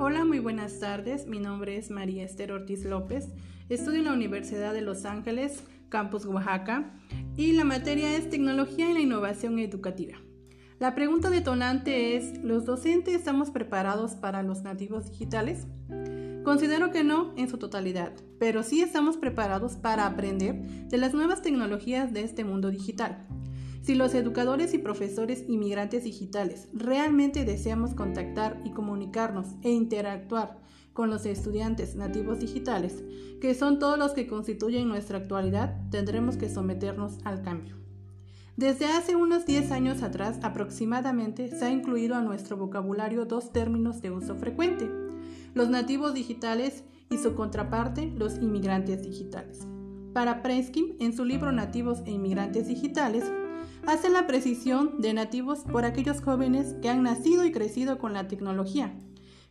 Hola, muy buenas tardes. Mi nombre es María Esther Ortiz López. Estudio en la Universidad de Los Ángeles, Campus Oaxaca, y la materia es Tecnología y la Innovación Educativa. La pregunta detonante es, ¿los docentes estamos preparados para los nativos digitales? Considero que no en su totalidad, pero sí estamos preparados para aprender de las nuevas tecnologías de este mundo digital. Si los educadores y profesores inmigrantes digitales realmente deseamos contactar y comunicarnos e interactuar con los estudiantes nativos digitales, que son todos los que constituyen nuestra actualidad, tendremos que someternos al cambio. Desde hace unos 10 años atrás aproximadamente se ha incluido a nuestro vocabulario dos términos de uso frecuente, los nativos digitales y su contraparte, los inmigrantes digitales. Para Preskin, en su libro Nativos e Inmigrantes Digitales, hace la precisión de nativos por aquellos jóvenes que han nacido y crecido con la tecnología,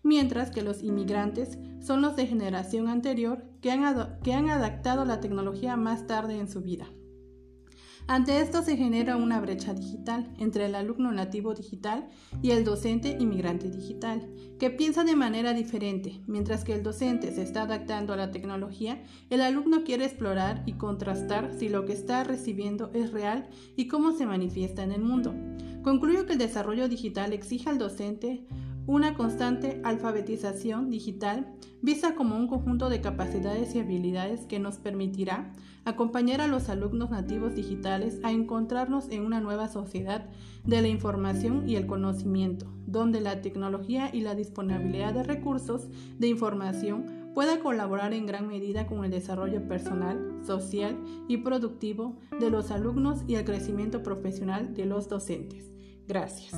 mientras que los inmigrantes son los de generación anterior que han, adaptado la tecnología más tarde en su vida. Ante esto se genera una brecha digital entre el alumno nativo digital y el docente inmigrante digital, que piensa de manera diferente. Mientras que el docente se está adaptando a la tecnología, el alumno quiere explorar y contrastar si lo que está recibiendo es real y cómo se manifiesta en el mundo. Concluyo que el desarrollo digital exige al docente una constante alfabetización digital vista como un conjunto de capacidades y habilidades que nos permitirá acompañar a los alumnos nativos digitales a encontrarnos en una nueva sociedad de la información y el conocimiento, donde la tecnología y la disponibilidad de recursos de información pueda colaborar en gran medida con el desarrollo personal, social y productivo de los alumnos y el crecimiento profesional de los docentes. Gracias.